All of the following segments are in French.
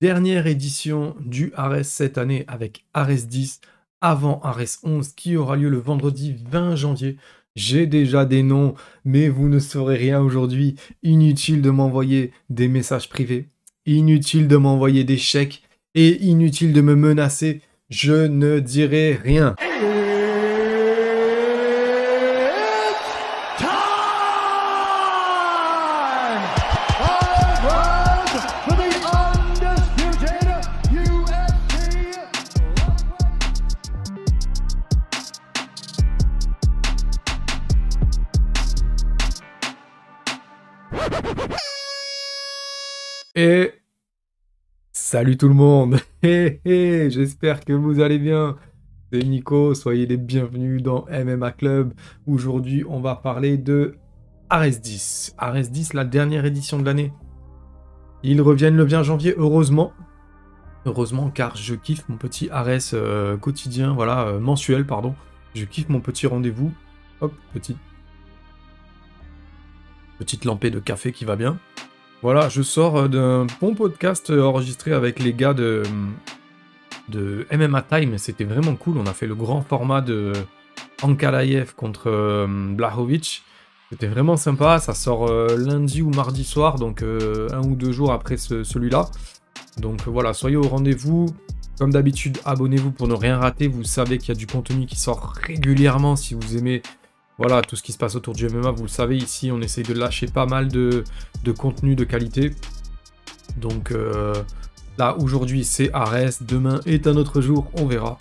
Dernière édition du Ares cette année avec Ares 10 avant Ares 11 qui aura lieu le vendredi 20 janvier. J'ai déjà des noms, mais vous ne saurez rien aujourd'hui. Inutile de m'envoyer des messages privés. Inutile de m'envoyer des chèques. Et inutile de me menacer. Je ne dirai rien. Et salut tout le monde. J'espère que vous allez bien. C'est Nico, soyez les bienvenus dans MMA Club. Aujourd'hui, on va parler de Ares 10. Ares 10, la dernière édition de l'année. Ils reviennent le 20 janvier, heureusement. Heureusement, car je kiffe mon petit Ares euh, quotidien, voilà, euh, mensuel, pardon. Je kiffe mon petit rendez-vous. Hop, petit. Petite lampée de café qui va bien. Voilà, je sors euh, d'un bon podcast euh, enregistré avec les gars de, de MMA Time. C'était vraiment cool. On a fait le grand format de Ankalaev contre euh, Blahovic. C'était vraiment sympa. Ça sort lundi ou mardi soir, donc un ou deux jours après celui-là. Donc voilà, soyez au rendez-vous. Comme d'habitude, abonnez-vous pour ne rien rater. Vous savez qu'il y a du contenu qui sort régulièrement si vous aimez voilà, tout ce qui se passe autour du MMA, vous le savez, ici, on essaye de lâcher pas mal de, contenu de qualité. Donc euh, là, aujourd'hui, c'est Ares. Demain est un autre jour, on verra.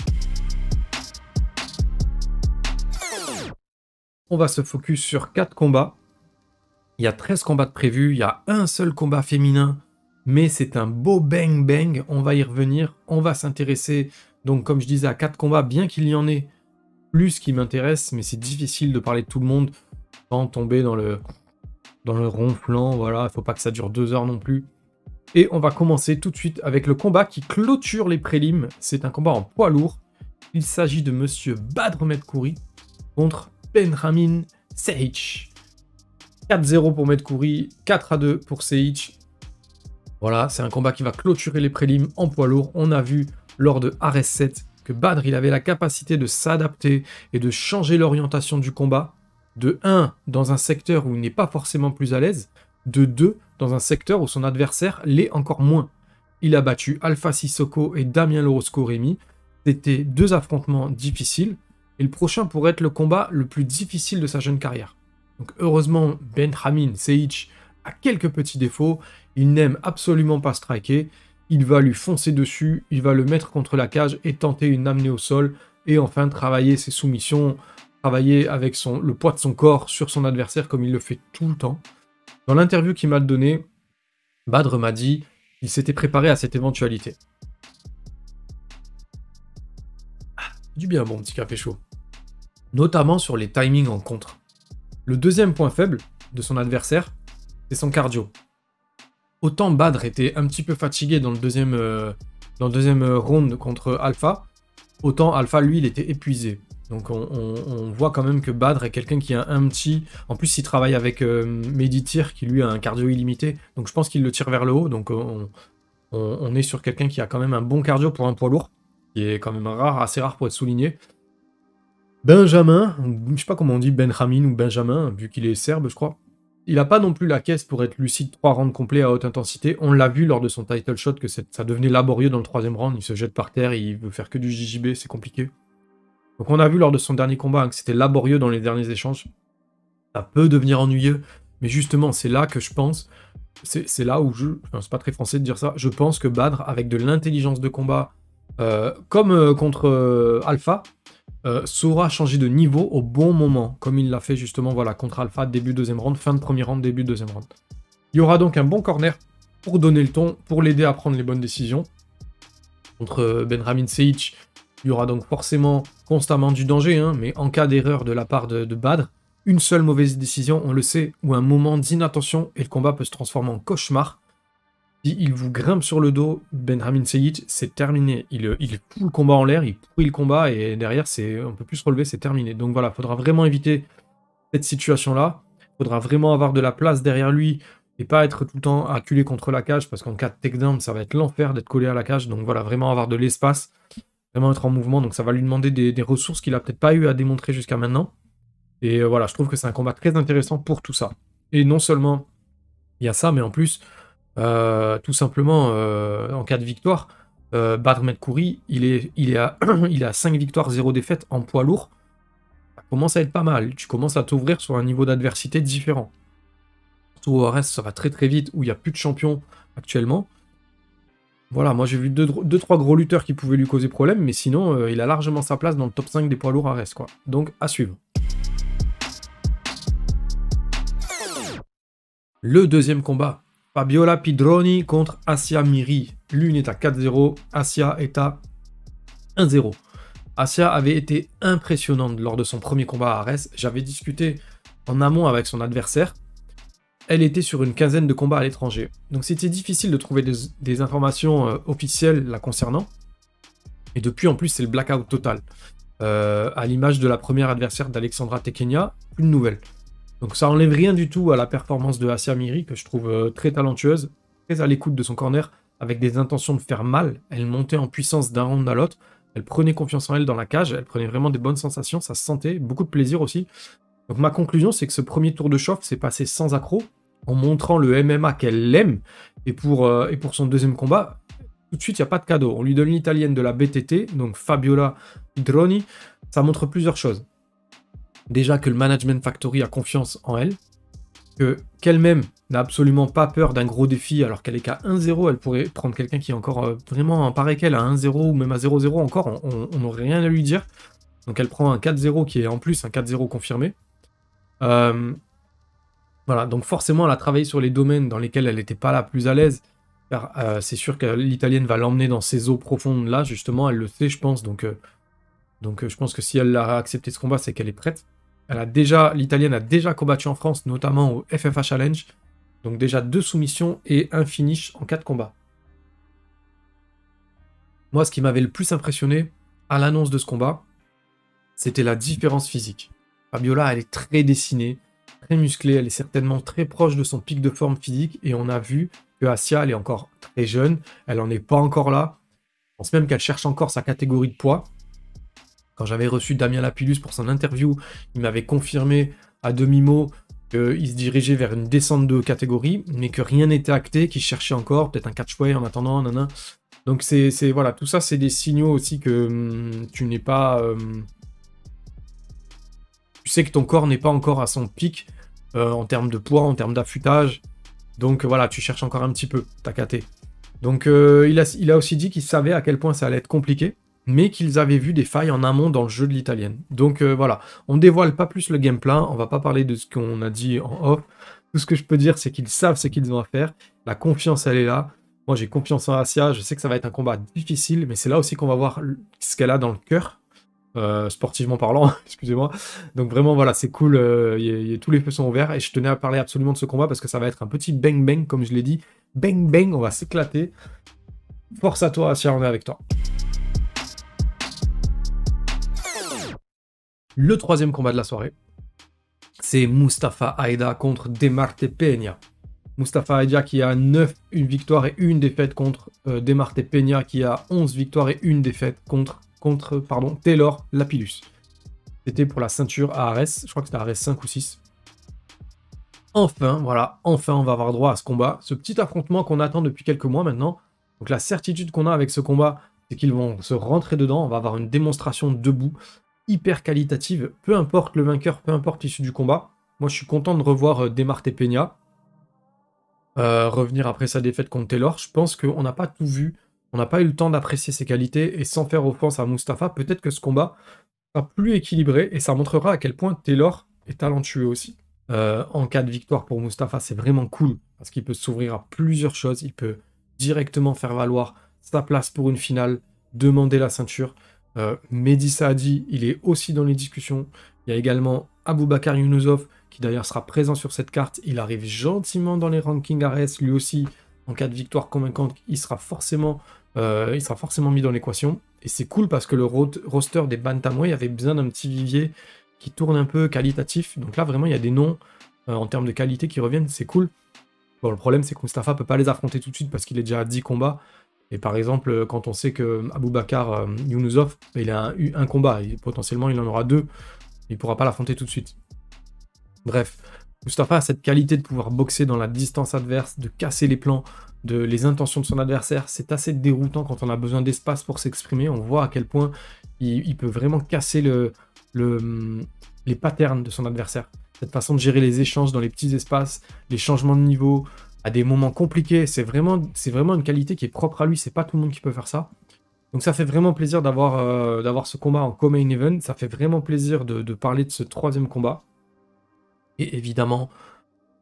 On va se focus sur 4 combats. Il y a 13 combats de prévus, il y a un seul combat féminin, mais c'est un beau bang bang, on va y revenir, on va s'intéresser, donc comme je disais, à 4 combats, bien qu'il y en ait plus qui m'intéresse, mais c'est difficile de parler de tout le monde sans tomber dans le, dans le ronflant. Voilà, il faut pas que ça dure deux heures non plus. Et on va commencer tout de suite avec le combat qui clôture les prélims. C'est un combat en poids lourd. Il s'agit de Monsieur Badr Medkouri contre Benjamin Seic. 4-0 pour Medkouri, 4-2 pour Seic. Voilà, c'est un combat qui va clôturer les prélims en poids lourd. On a vu lors de RS7 que Badr il avait la capacité de s'adapter et de changer l'orientation du combat, de 1 dans un secteur où il n'est pas forcément plus à l'aise, de 2 dans un secteur où son adversaire l'est encore moins. Il a battu Alpha Sissoko et Damien Lorosco Rémy. C'était deux affrontements difficiles, et le prochain pourrait être le combat le plus difficile de sa jeune carrière. Donc heureusement, Benjamin Seic a quelques petits défauts, il n'aime absolument pas striker, il va lui foncer dessus, il va le mettre contre la cage et tenter une amenée au sol, et enfin travailler ses soumissions, travailler avec son, le poids de son corps sur son adversaire comme il le fait tout le temps. Dans l'interview qu'il m'a donné, Badr m'a dit qu'il s'était préparé à cette éventualité. Ah, du bien bon petit café chaud. Notamment sur les timings en contre. Le deuxième point faible de son adversaire, c'est son cardio autant Badr était un petit peu fatigué dans le deuxième, euh, dans le deuxième round contre Alpha, autant Alpha, lui, il était épuisé. Donc on, voit quand même que Badr est quelqu'un qui a un petit... En plus, il travaille avec euh, Meditir, qui lui a un cardio illimité. Donc je pense qu'il le tire vers le haut. Donc on, est sur quelqu'un qui a quand même un bon cardio pour un poids lourd, qui est quand même rare, assez rare pour être souligné. Benjamin, je sais pas comment on dit Benjamin ou Benjamin, vu qu'il est serbe, je crois. Il n'a pas non plus la caisse pour être lucide trois rounds complets à haute intensité. On l'a vu lors de son title shot que ça devenait laborieux dans le troisième round. Il se jette par terre, il veut faire que du JJB, c'est compliqué. Donc on a vu lors de son dernier combat hein, que c'était laborieux dans les derniers échanges. Ça peut devenir ennuyeux, mais justement c'est là que je pense, c'est là où je, c'est pas très français de dire ça, je pense que Badr avec de l'intelligence de combat, euh, comme euh, contre euh, Alpha, euh, saura changer de niveau au bon moment, comme il l'a fait justement voilà, contre Alpha, début deuxième round, fin de premier round, début deuxième round. Il y aura donc un bon corner pour donner le ton, pour l'aider à prendre les bonnes décisions. Contre euh, Benjamin Seic, il y aura donc forcément constamment du danger, hein, mais en cas d'erreur de la part de, de Badr, une seule mauvaise décision, on le sait, ou un moment d'inattention, et le combat peut se transformer en cauchemar il vous grimpe sur le dos, Benjamin Seyit, c'est terminé. Il, il fout le combat en l'air, il pourrit le combat et derrière, c'est on peut plus se relever, c'est terminé. Donc voilà, il faudra vraiment éviter cette situation-là. Faudra vraiment avoir de la place derrière lui et pas être tout le temps acculé contre la cage parce qu'en cas de takedown, ça va être l'enfer d'être collé à la cage. Donc voilà, vraiment avoir de l'espace, vraiment être en mouvement. Donc ça va lui demander des, ressources qu'il a peut-être pas eu à démontrer jusqu'à maintenant. Et euh, voilà, je trouve que c'est un combat très intéressant pour tout ça. Et non seulement il y a ça, mais en plus, euh, tout simplement, euh, en cas de victoire, euh, Badr Medkouri, il est, il, est à, il a 5 victoires, 0 défaites en poids lourd. Ça commence à être pas mal. Tu commences à t'ouvrir sur un niveau d'adversité différent. Surtout au reste, ça va très très vite, où il n'y a plus de champions actuellement. Voilà, moi j'ai vu 2-3 gros lutteurs qui pouvaient lui causer problème, mais sinon, euh, il a largement sa place dans le top 5 des poids lourds à reste, quoi. Donc, à suivre. Le deuxième combat, Fabiola Pidroni contre Asia Miri. L'une est à 4-0, Asia est à 1-0. Asia avait été impressionnante lors de son premier combat à Arès. J'avais discuté en amont avec son adversaire. Elle était sur une quinzaine de combats à l'étranger. Donc c'était difficile de trouver des, informations euh, officielles la concernant. Et depuis, en plus, c'est le blackout total. Euh, à l'image de la première adversaire d'Alexandra Tekenia, plus de nouvelles. Donc ça enlève rien du tout à la performance de Asia Miri, que je trouve euh, très talentueuse, très à l'écoute de son corner, avec des intentions de faire mal. Elle montait en puissance d'un round à l'autre. Elle prenait confiance en elle dans la cage. Elle prenait vraiment des bonnes sensations. Ça se sentait. Beaucoup de plaisir aussi. Donc ma conclusion, c'est que ce premier tour de chauffe s'est passé sans accroc, en montrant le MMA qu'elle aime. Et pour, euh, et pour son deuxième combat, tout de suite, il n'y a pas de cadeau. On lui donne l'italienne de la BTT, donc Fabiola Droni. Ça montre plusieurs choses déjà que le Management Factory a confiance en elle, que qu'elle-même n'a absolument pas peur d'un gros défi alors qu'elle est qu'à 1-0, elle pourrait prendre quelqu'un qui est encore euh, vraiment pareil qu'elle à 1-0 ou même à 0-0 encore, on n'aurait rien à lui dire. Donc elle prend un 4-0 qui est en plus un 4-0 confirmé. Euh, voilà, donc forcément elle a travaillé sur les domaines dans lesquels elle n'était pas la plus à l'aise. Car euh, c'est sûr que l'italienne va l'emmener dans ces eaux profondes là, justement, elle le sait, je pense. Donc, donc je pense que si elle a accepté ce combat, c'est qu'elle est prête. Elle a déjà, l'italienne a déjà combattu en France, notamment au FFA Challenge. Donc déjà deux soumissions et un finish en quatre combats. Moi, ce qui m'avait le plus impressionné à l'annonce de ce combat, c'était la différence physique. Fabiola, elle est très dessinée, très musclée, elle est certainement très proche de son pic de forme physique, et on a vu que Asia, elle est encore très jeune, elle n'en est pas encore là. Je pense même qu'elle cherche encore sa catégorie de poids. Quand j'avais reçu Damien Lapillus pour son interview, il m'avait confirmé à demi-mot qu'il se dirigeait vers une descente de catégorie, mais que rien n'était acté, qu'il cherchait encore, peut-être un catchway en attendant, nanana. Donc c'est voilà, tout ça c'est des signaux aussi que hum, tu n'es pas... Hum, tu sais que ton corps n'est pas encore à son pic euh, en termes de poids, en termes d'affûtage. Donc voilà, tu cherches encore un petit peu ta KT. Donc euh, il a aussi dit qu'il savait à quel point ça allait être compliqué mais qu'ils avaient vu des failles en amont dans le jeu de l'italienne. Donc euh, voilà, on dévoile pas plus le game plan, on va pas parler de ce qu'on a dit en off. Tout ce que je peux dire, c'est qu'ils savent ce qu'ils ont à faire. La confiance, elle est là. Moi, j'ai confiance en Asia. Je sais que ça va être un combat difficile, mais c'est là aussi qu'on va voir ce qu'elle a dans le cœur, euh, sportivement parlant. Excusez-moi. Donc vraiment, voilà, c'est cool. Euh, tous les feux sont ouverts et je tenais à parler absolument de ce combat parce que ça va être un petit bang bang, comme je l'ai dit. Bang bang, on va s'éclater. Force à toi, Asia, on est avec toi. Le troisième combat de la soirée, c'est Mustafa Aida contre Demarte Peña. Mustafa Aida qui a 9 une victoire et une défaite contre euh, Demarte Peña qui a 11 victoires et une défaite contre, Taylor Lapillus. C'était pour la ceinture à Ares, je crois que c'était Ares 5 ou 6. Enfin, voilà, enfin on va avoir droit à ce combat, ce petit affrontement qu'on attend depuis quelques mois maintenant. Donc la certitude qu'on a avec ce combat, c'est qu'ils vont se rentrer dedans, on va avoir une démonstration debout hyper qualitative, peu importe le vainqueur, peu importe l'issue du combat. Moi, je suis content de revoir euh, Demarte Peña euh, revenir après sa défaite contre Taylor. Je pense qu'on n'a pas tout vu, on n'a pas eu le temps d'apprécier ses qualités, et sans faire offense à Mustafa, peut-être que ce combat sera plus équilibré, et ça montrera à quel point Taylor est talentueux aussi. Euh, en cas de victoire pour Mustafa, c'est vraiment cool, parce qu'il peut s'ouvrir à plusieurs choses, il peut directement faire valoir sa place pour une finale, demander la ceinture. Euh, Mehdi Saadi, il est aussi dans les discussions. Il y a également Aboubakar Younusov, qui d'ailleurs sera présent sur cette carte. Il arrive gentiment dans les rankings ARS, lui aussi, en cas de victoire convaincante, il sera forcément, euh, il sera forcément mis dans l'équation. Et c'est cool parce que le roster des Bantamweight avait besoin d'un petit vivier qui tourne un peu qualitatif. Donc là, vraiment, il y a des noms euh, en termes de qualité qui reviennent, c'est cool. Bon, le problème, c'est que Mustafa peut pas les affronter tout de suite parce qu'il est déjà à 10 combats. Et par exemple, quand on sait que Bakar euh, Yunusov, bah, il a eu un, combat, et potentiellement il en aura deux, il pourra pas l'affronter tout de suite. Bref, Mustafa a cette qualité de pouvoir boxer dans la distance adverse, de casser les plans, de les intentions de son adversaire. C'est assez déroutant quand on a besoin d'espace pour s'exprimer. On voit à quel point il, peut vraiment casser le, les patterns de son adversaire. Cette façon de gérer les échanges dans les petits espaces, les changements de niveau, à des moments compliqués, c'est vraiment, une qualité qui est propre à lui. C'est pas tout le monde qui peut faire ça. Donc ça fait vraiment plaisir d'avoir euh, ce combat en co-main event. Ça fait vraiment plaisir de, parler de ce troisième combat. Et évidemment,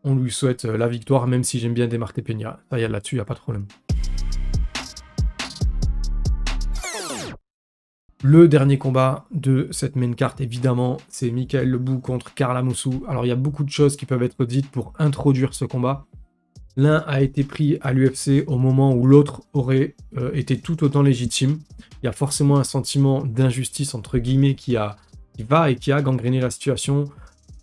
on lui souhaite euh, la victoire, même si j'aime bien démarquer Peña. Ça y est, là-dessus, il n'y a pas de problème. Le dernier combat de cette main carte, évidemment, c'est Michael Lebou contre Karl Amoussou. Alors, il y a beaucoup de choses qui peuvent être dites pour introduire ce combat. L'un a été pris à l'UFC au moment où l'autre aurait euh, été tout autant légitime. Il y a forcément un sentiment d'injustice, entre guillemets, qui, a, qui va et qui a gangréné la situation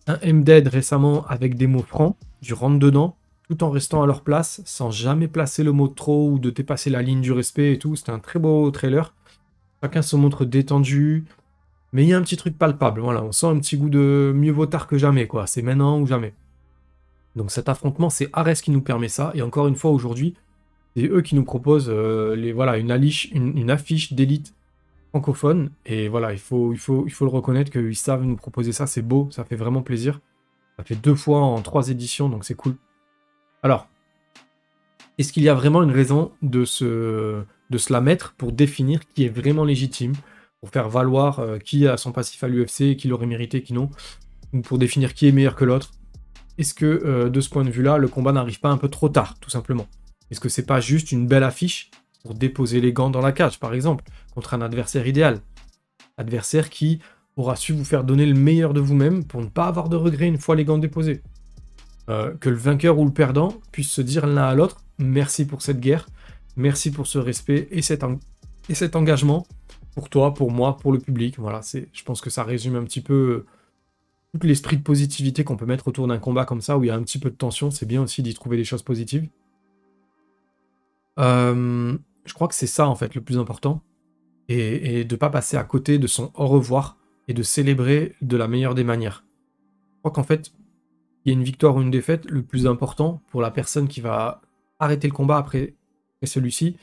un MDED récemment avec des mots francs, du rentre-dedans, tout en restant à leur place, sans jamais placer le mot trop ou de dépasser la ligne du respect et tout. C'était un très beau trailer. Chacun se montre détendu, mais il y a un petit truc palpable. Voilà, on sent un petit goût de mieux vaut tard que jamais, quoi. C'est maintenant ou jamais. Donc cet affrontement, c'est Ares qui nous permet ça. Et encore une fois, aujourd'hui, c'est eux qui nous proposent euh, les, voilà, une, affiche d'élite francophone. Et voilà, il faut, il faut, il faut le reconnaître qu'ils savent nous proposer ça. C'est beau, ça fait vraiment plaisir. Ça fait deux fois en trois éditions, donc c'est cool. Alors, est-ce qu'il y a vraiment une raison de se, de se la mettre pour définir qui est vraiment légitime, pour faire valoir euh, qui a son passif à l'UFC, qui l'aurait mérité, qui non, ou pour définir qui est meilleur que l'autre? Est-ce que euh, de ce point de vue-là, le combat n'arrive pas un peu trop tard, tout simplement? Est-ce que c'est pas juste une belle affiche pour déposer les gants dans la cage, par exemple, contre un adversaire idéal? Adversaire qui aura su vous faire donner le meilleur de vous-même pour ne pas avoir de regrets une fois les gants déposés. Euh, que le vainqueur ou le perdant puisse se dire l'un à l'autre merci pour cette guerre, merci pour ce respect et cet, et cet engagement pour toi, pour moi, pour le public. Voilà, je pense que ça résume un petit peu tout l'esprit de positivité qu'on peut mettre autour d'un combat comme ça où il y a un petit peu de tension. C'est bien aussi d'y trouver des choses positives. Euh, je crois que c'est ça en fait le plus important. Et, de ne pas passer à côté de son au revoir et de célébrer de la meilleure des manières. Je crois qu'en fait, il y a une victoire ou une défaite, le plus important pour la personne qui va arrêter le combat après, celui-ci,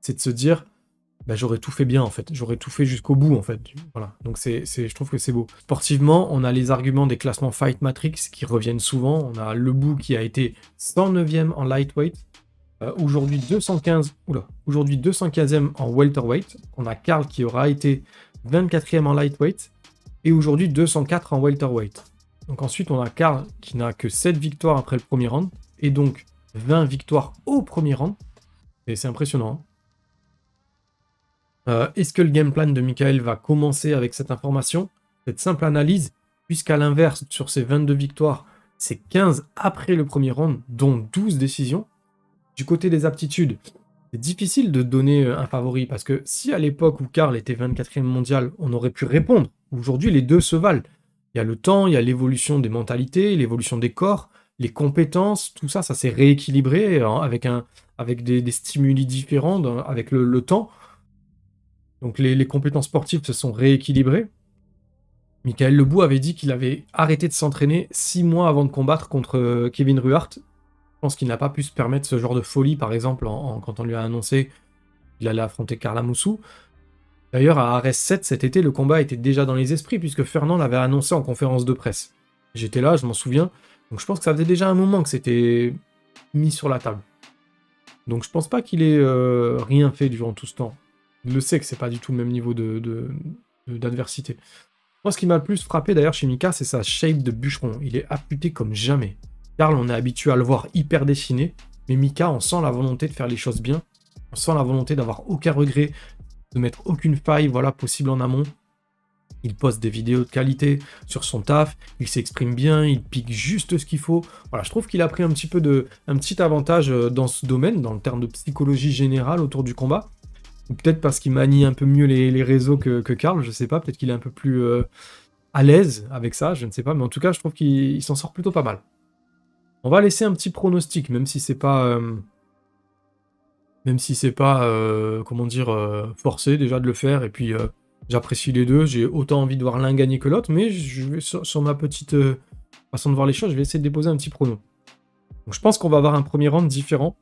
c'est de se dire bah, j'aurais tout fait bien en fait, j'aurais tout fait jusqu'au bout en fait. Voilà, donc c'est, je trouve que c'est beau. Sportivement, on a les arguments des classements Fight Matrix qui reviennent souvent. On a le bout qui a été 109e en lightweight, euh, aujourd'hui 215, aujourd'hui 215e en welterweight. On a Karl qui aura été 24e en lightweight et aujourd'hui 204 en welterweight. Donc ensuite on a Karl qui n'a que 7 victoires après le premier round et donc 20 victoires au premier round. Et c'est impressionnant. Hein. Euh, est-ce que le game plan de Michael va commencer avec cette information? Cette simple analyse, puisqu'à l'inverse, sur ces 22 victoires, c'est 15 après le premier round, dont 12 décisions. Du côté des aptitudes, c'est difficile de donner euh, un favori parce que si à l'époque où Karl était 24e mondial, on aurait pu répondre, aujourd'hui les deux se valent. Il y a le temps, il y a l'évolution des mentalités, l'évolution des corps, les compétences, tout ça, ça s'est rééquilibré un, avec des, stimuli différents, avec le, temps. Donc les, compétences sportives se sont rééquilibrées. Michael Lebou avait dit qu'il avait arrêté de s'entraîner six mois avant de combattre contre euh, Kevin Ruhart je pense qu'il n'a pas pu se permettre ce genre de folie, par exemple, quand on lui a annoncé qu'il allait affronter Carla Moussou. D'ailleurs, à Ares 7 cet été, le combat était déjà dans les esprits, puisque Fernand l'avait annoncé en conférence de presse. J'étais là, je m'en souviens. Donc je pense que ça faisait déjà un moment que c'était mis sur la table. Donc je pense pas qu'il ait euh, rien fait durant tout ce temps. Il le sait que c'est pas du tout le même niveau d'adversité. Moi, ce qui m'a le plus frappé d'ailleurs chez Mika, c'est sa shape de bûcheron. Il est affûté comme jamais. Karl, on est habitué à le voir hyper dessiné, mais Mika, on sent la volonté de faire les choses bien. On sent la volonté d'avoir aucun regret, de mettre aucune faille voilà, possible en amont. Il poste des vidéos de qualité sur son taf, il s'exprime bien, il pique juste ce qu'il faut. Voilà, je trouve qu'il a pris un petit peu de, un petit avantage euh, dans ce domaine, dans le terme de psychologie générale autour du combat. Peut-être parce qu'il manie un peu mieux les, réseaux que, Karl, je sais pas, peut-être qu'il est un peu plus euh, à l'aise avec ça, je ne sais pas, mais en tout cas, je trouve qu'il s'en sort plutôt pas mal. On va laisser un petit pronostic, même si c'est pas... euh, même si c'est pas, euh, comment dire, forcé déjà de le faire, et puis j'apprécie les deux, j'ai autant envie de voir l'un gagner que l'autre, mais sur, ma petite façon de voir les choses, je vais essayer de déposer un petit prono. Donc je pense qu'on va avoir un premier round différent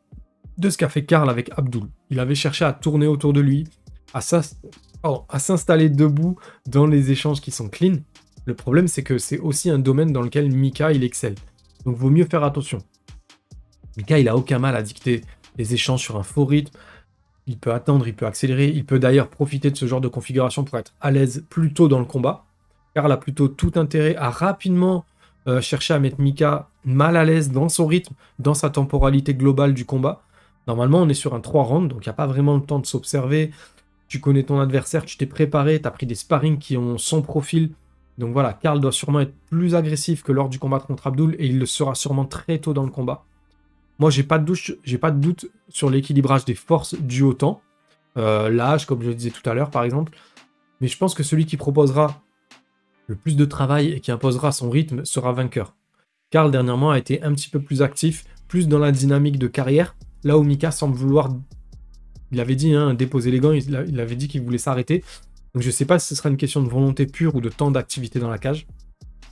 de ce qu'a fait Karl avec Abdul. Il avait cherché à tourner autour de lui, à s'installer debout dans les échanges qui sont clean. Le problème, c'est que c'est aussi un domaine dans lequel Mika, il excelle. Donc vaut mieux faire attention. Mika, il a aucun mal à dicter les échanges sur un faux rythme. Il peut attendre, il peut accélérer, il peut d'ailleurs profiter de ce genre de configuration pour être à l'aise plus tôt dans le combat. Karl a plutôt tout intérêt à rapidement euh, chercher à mettre Mika mal à l'aise dans son rythme, dans sa temporalité globale du combat. Normalement, on est sur un 3 rounds, donc il n'y a pas vraiment le temps de s'observer. Tu connais ton adversaire, tu t'es préparé, tu as pris des sparring qui ont son profil. Donc voilà, Karl doit sûrement être plus agressif que lors du combat contre Abdul et il le sera sûrement très tôt dans le combat. Moi, j'ai pas de doute, pas de doute sur l'équilibrage des forces du au temps, Euh, l'âge, comme je le disais tout à l'heure, par exemple. Mais je pense que celui qui proposera le plus de travail et qui imposera son rythme sera vainqueur. Karl, dernièrement, a été un petit peu plus actif, plus dans la dynamique de carrière, là où Mika semble vouloir. Il avait dit, hein, déposer les gants, il, avait dit qu'il voulait s'arrêter. Donc je sais pas si ce sera une question de volonté pure ou de temps d'activité dans la cage.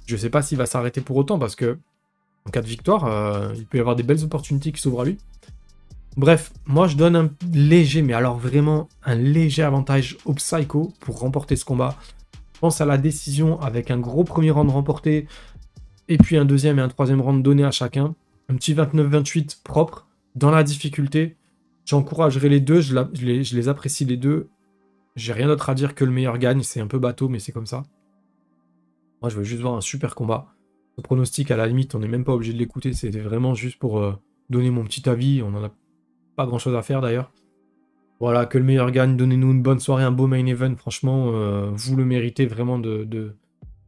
Je sais pas s'il va s'arrêter pour autant parce que en cas de victoire, euh, il peut y avoir des belles opportunités qui s'ouvrent à lui. Bref, moi je donne un léger, mais alors vraiment un léger avantage au Psycho pour remporter ce combat. Je pense à la décision avec un gros premier round remporté et puis un deuxième et un troisième round donné à chacun. Un petit 29-28 propre dans la difficulté. J'encouragerai les deux, je, les, apprécie les deux. J'ai rien d'autre à dire que le meilleur gagne, c'est un peu bateau, mais c'est comme ça. Moi je veux juste voir un super combat. Le pronostic, à la limite, on n'est même pas obligé de l'écouter, c'était vraiment juste pour euh, donner mon petit avis. On en a pas grand chose à faire d'ailleurs. Voilà, que le meilleur gagne, donnez-nous une bonne soirée, un beau main event. Franchement, euh, vous le méritez vraiment de,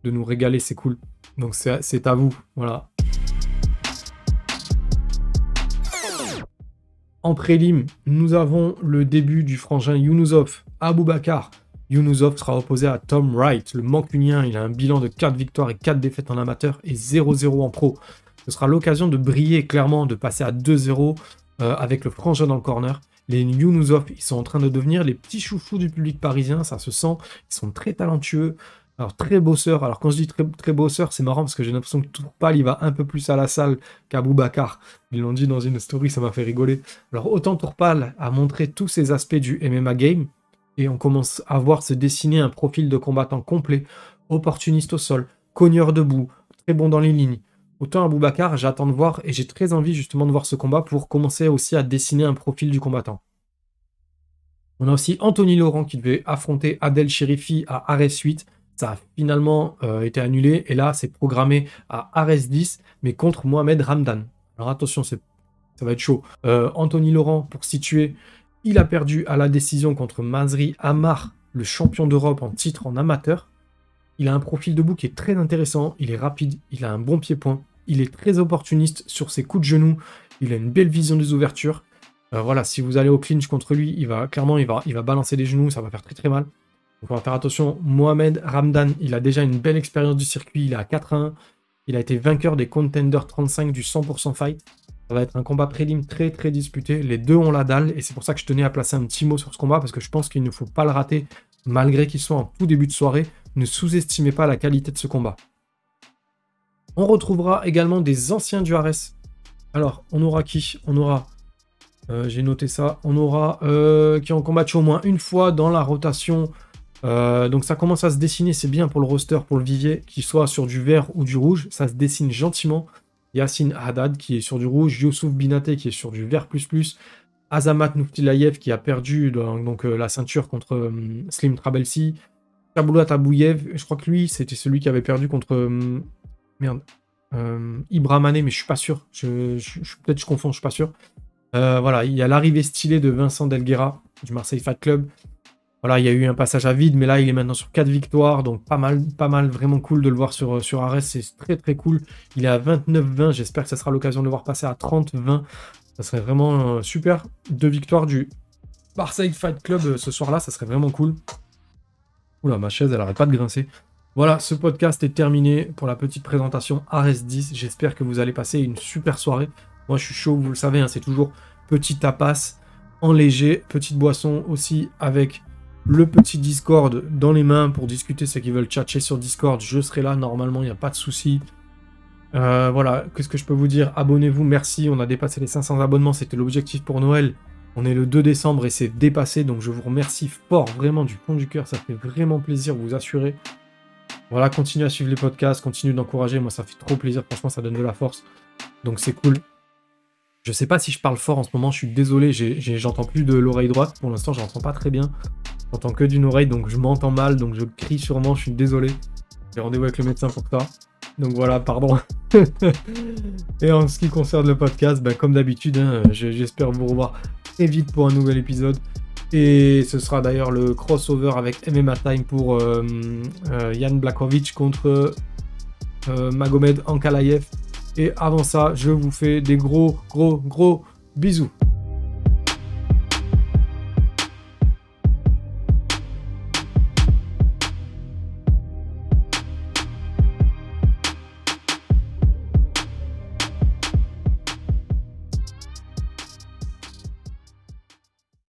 nous régaler, c'est cool. Donc c'est à vous, voilà. En prélim, nous avons le début du frangin Yunusov, Aboubakar. Yunusov sera opposé à Tom Wright, le mancunien. Il a un bilan de 4 victoires et 4 défaites en amateur et 0-0 en pro. Ce sera l'occasion de briller clairement, de passer à 2-0 euh, avec le frangin dans le corner. Les Yunusov, ils sont en train de devenir les petits chouchous du public parisien, ça se sent. Ils sont très talentueux. Alors très bosseurs. Alors quand je dis très, très bosseurs, c'est marrant parce que j'ai l'impression que Tourpal il va un peu plus à la salle qu'Aboubacar. Ils l'ont dit dans une story, ça m'a fait rigoler. Alors autant Tourpal a montré tous ces aspects du MMA game et on commence à voir se dessiner un profil de combattant complet, opportuniste au sol, cogneur debout, très bon dans les lignes. Autant Aboubacar, j'attends de voir et j'ai très envie justement de voir ce combat pour commencer aussi à dessiner un profil du combattant. On a aussi Anthony Laurent qui devait affronter Adel Cherifi à Ares 8. Ça a finalement euh, été annulé et là c'est programmé à Ares 10 mais contre Mohamed Ramdan. Alors attention, ça va être chaud. Euh, Anthony Laurent, pour situer, il a perdu à la décision contre Mazri Amar, le champion d'Europe en titre en amateur. Il a un profil debout qui est très intéressant, il est rapide, il a un bon pied-point, il est très opportuniste sur ses coups de genoux, il a une belle vision des ouvertures. Euh, voilà, si vous allez au clinch contre lui, il va clairement il va, il va balancer les genoux, ça va faire très très mal. On va faire attention. Mohamed Ramdan, il a déjà une belle expérience du circuit, il est à 4-1. Il a été vainqueur des Contender 35 du 100% fight. Ça va être un combat prélim très très disputé. Les deux ont la dalle et c'est pour ça que je tenais à placer un petit mot sur ce combat parce que je pense qu'il ne faut pas le rater malgré qu'il soit en tout début de soirée. Ne sous-estimez pas la qualité de ce combat. On retrouvera également des anciens du Ares. Alors, on aura qui? On aura, euh, j'ai noté ça, on aura euh, qui ont combattu au moins une fois dans la rotation. Euh, donc ça commence à se dessiner, c'est bien pour le roster, pour le vivier, qu'il soit sur du vert ou du rouge, ça se dessine gentiment. Yassine Haddad qui est sur du rouge, Youssouf Binaté qui est sur du vert plus plus, Azamat Nouftilayev qui a perdu donc, euh, la ceinture contre euh, Slim Trabelsi, Chaboulat Abouyev, je crois que lui c'était celui qui avait perdu contre merde euh, mais je suis pas sûr, je, peut-être je confonds, je suis pas sûr. Voilà, il y a l'arrivée stylée de Vincent Delguera du Marseille Fat Club. Voilà, il y a eu un passage à vide, mais là, il est maintenant sur 4 victoires, donc pas mal, pas mal, vraiment cool de le voir sur, sur Ares, c'est très très cool. Il est à 29-20, j'espère que ça sera l'occasion de le voir passer à 30-20. Ça serait vraiment euh, super. Deux victoires du Marseille Fight Club euh, ce soir-là, ça serait vraiment cool. Oula, ma chaise, elle arrête pas de grincer. Voilà, ce podcast est terminé pour la petite présentation RS10. J'espère que vous allez passer une super soirée. Moi, je suis chaud, vous le savez, hein, c'est toujours petit tapas en léger, petite boisson aussi avec le petit Discord dans les mains pour discuter ceux qui veulent tchatcher sur Discord. Je serai là normalement, il n'y a pas de souci. Euh, voilà, qu'est-ce que je peux vous dire? Abonnez-vous, merci. On a dépassé les 500 abonnements, c'était l'objectif pour Noël. On est le 2 décembre et c'est dépassé, donc je vous remercie fort, vraiment du fond du cœur. Ça fait vraiment plaisir, vous assurer. Voilà, continuez à suivre les podcasts, continuez d'encourager. Moi, ça fait trop plaisir. Franchement, ça donne de la force. Donc, c'est cool. Je sais pas si je parle fort en ce moment. Je suis désolé. J'entends plus de l'oreille droite. Pour l'instant, j'entends pas très bien. J'entends que d'une oreille, donc je m'entends mal. Donc, je crie sûrement. Je suis désolé. J'ai rendez-vous avec le médecin pour ça. Donc voilà, pardon. Et en ce qui concerne le podcast, bah, comme d'habitude, hein, j'espère vous revoir très vite pour un nouvel épisode. Et ce sera d'ailleurs le crossover avec MMA Time pour euh, euh, Blakovic contre euh, Magomed Ankalaev. Et avant ça, je vous fais des gros, gros, gros bisous.